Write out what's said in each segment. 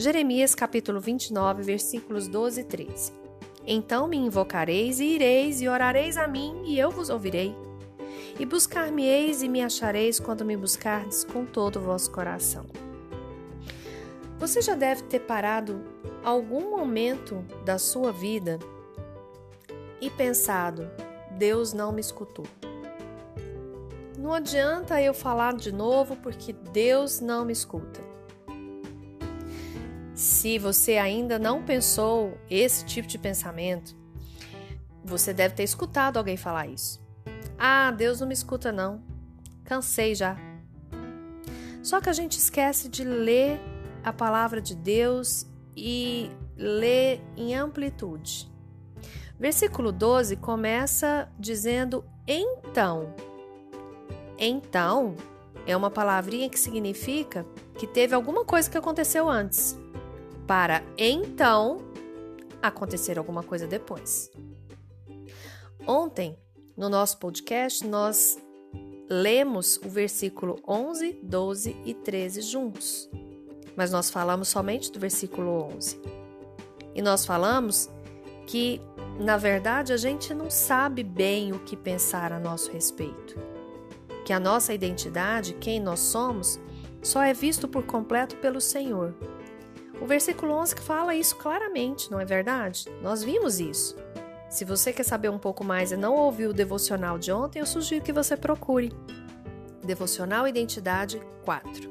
Jeremias capítulo 29, versículos 12 e 13. Então me invocareis e ireis e orareis a mim e eu vos ouvirei. E buscar-me-eis e me achareis quando me buscardes com todo o vosso coração. Você já deve ter parado algum momento da sua vida e pensado: Deus não me escutou. Não adianta eu falar de novo porque Deus não me escuta. Se você ainda não pensou esse tipo de pensamento, você deve ter escutado alguém falar isso. Ah, Deus não me escuta não. Cansei já. Só que a gente esquece de ler a palavra de Deus e ler em amplitude. Versículo 12 começa dizendo então. Então é uma palavrinha que significa que teve alguma coisa que aconteceu antes para então acontecer alguma coisa depois. Ontem, no nosso podcast, nós lemos o versículo 11, 12 e 13 juntos, mas nós falamos somente do versículo 11. E nós falamos que, na verdade, a gente não sabe bem o que pensar a nosso respeito. Que a nossa identidade, quem nós somos, só é visto por completo pelo Senhor o versículo 11 que fala isso claramente, não é verdade? Nós vimos isso. Se você quer saber um pouco mais e não ouviu o devocional de ontem, eu sugiro que você procure. Devocional Identidade 4.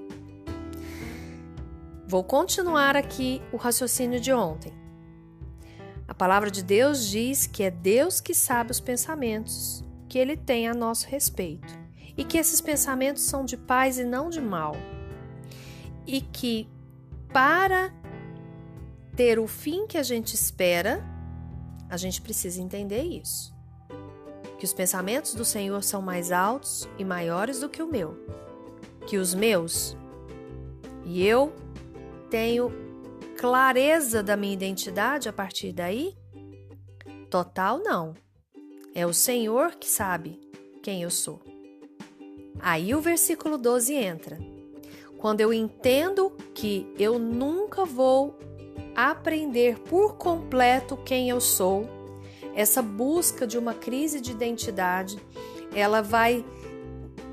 Vou continuar aqui o raciocínio de ontem. A palavra de Deus diz que é Deus que sabe os pensamentos que ele tem a nosso respeito e que esses pensamentos são de paz e não de mal. E que para ter o fim que a gente espera, a gente precisa entender isso. Que os pensamentos do Senhor são mais altos e maiores do que o meu. Que os meus e eu tenho clareza da minha identidade a partir daí? Total não. É o Senhor que sabe quem eu sou. Aí o versículo 12 entra. Quando eu entendo que eu nunca vou aprender por completo quem eu sou, essa busca de uma crise de identidade, ela vai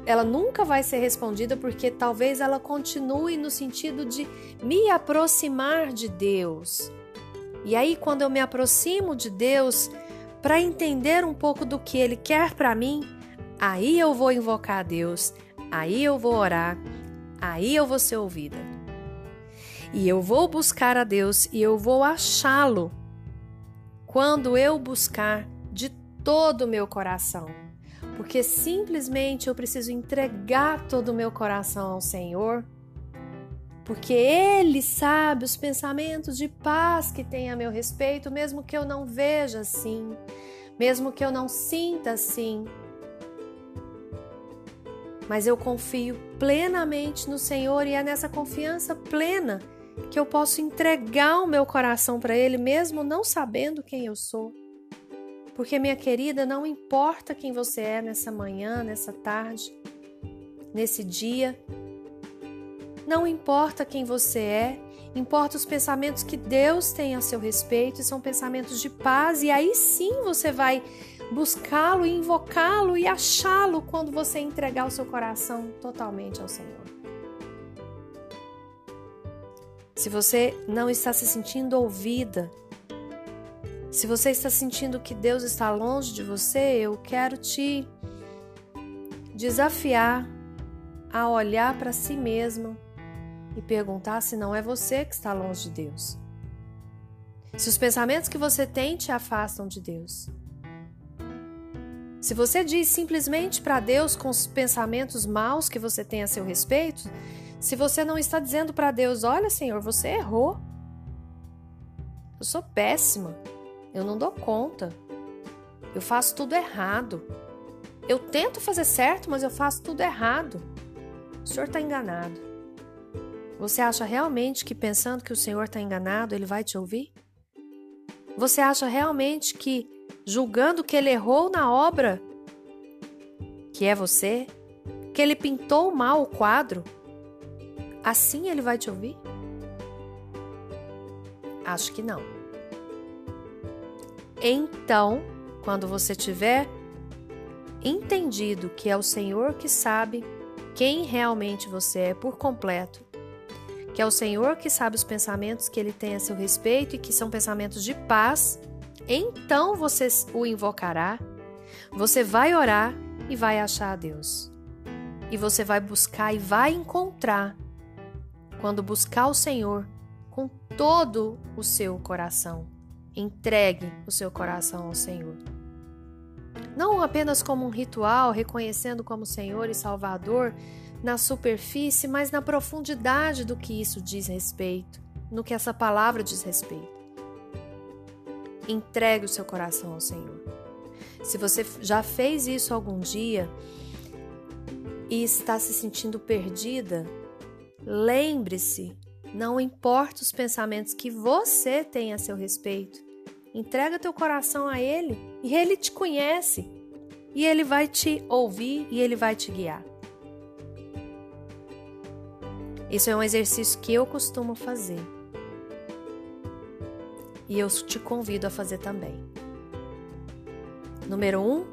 ela nunca vai ser respondida porque talvez ela continue no sentido de me aproximar de Deus. E aí quando eu me aproximo de Deus para entender um pouco do que ele quer para mim, aí eu vou invocar a Deus, aí eu vou orar, aí eu vou ser ouvida e eu vou buscar a Deus e eu vou achá-lo quando eu buscar de todo o meu coração. Porque simplesmente eu preciso entregar todo o meu coração ao Senhor, porque Ele sabe os pensamentos de paz que tem a meu respeito, mesmo que eu não veja assim, mesmo que eu não sinta assim. Mas eu confio plenamente no Senhor e é nessa confiança plena que eu posso entregar o meu coração para Ele, mesmo não sabendo quem eu sou. Porque, minha querida, não importa quem você é nessa manhã, nessa tarde, nesse dia, não importa quem você é, importa os pensamentos que Deus tem a seu respeito, e são pensamentos de paz, e aí sim você vai buscá-lo, invocá-lo e achá-lo quando você entregar o seu coração totalmente ao Senhor. se você não está se sentindo ouvida, se você está sentindo que Deus está longe de você, eu quero te desafiar a olhar para si mesma e perguntar se não é você que está longe de Deus. Se os pensamentos que você tem te afastam de Deus. Se você diz simplesmente para Deus com os pensamentos maus que você tem a seu respeito, se você não está dizendo para Deus: Olha, Senhor, você errou. Eu sou péssima. Eu não dou conta. Eu faço tudo errado. Eu tento fazer certo, mas eu faço tudo errado. O Senhor está enganado. Você acha realmente que pensando que o Senhor está enganado, Ele vai te ouvir? Você acha realmente que, julgando que Ele errou na obra, que é você, que Ele pintou mal o quadro, Assim ele vai te ouvir? Acho que não. Então, quando você tiver entendido que é o Senhor que sabe quem realmente você é por completo, que é o Senhor que sabe os pensamentos que ele tem a seu respeito e que são pensamentos de paz, então você o invocará, você vai orar e vai achar a Deus. E você vai buscar e vai encontrar quando buscar o Senhor com todo o seu coração. Entregue o seu coração ao Senhor. Não apenas como um ritual, reconhecendo como Senhor e Salvador na superfície, mas na profundidade do que isso diz respeito, no que essa palavra diz respeito. Entregue o seu coração ao Senhor. Se você já fez isso algum dia e está se sentindo perdida, lembre-se, não importa os pensamentos que você tem a seu respeito, Entrega teu coração a Ele e Ele te conhece. E Ele vai te ouvir e Ele vai te guiar. Isso é um exercício que eu costumo fazer. E eu te convido a fazer também. Número um,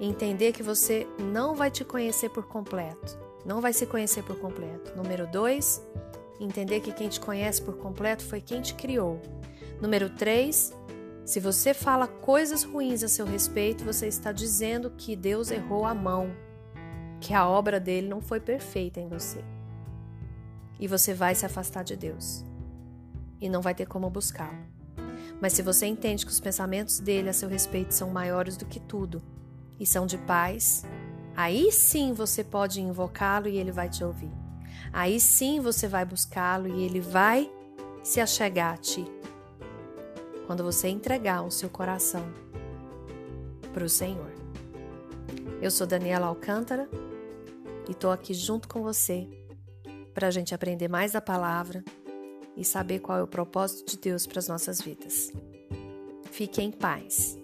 entender que você não vai te conhecer por completo. Não vai se conhecer por completo. Número dois, entender que quem te conhece por completo foi quem te criou. Número três, se você fala coisas ruins a seu respeito, você está dizendo que Deus errou a mão, que a obra dele não foi perfeita em você. E você vai se afastar de Deus e não vai ter como buscá-lo. Mas se você entende que os pensamentos dele a seu respeito são maiores do que tudo e são de paz, aí sim você pode invocá-lo e ele vai te ouvir. Aí sim você vai buscá-lo e ele vai se achegar a ti quando você entregar o seu coração para o Senhor. Eu sou Daniela Alcântara e estou aqui junto com você para a gente aprender mais da palavra e saber qual é o propósito de Deus para as nossas vidas. Fique em paz.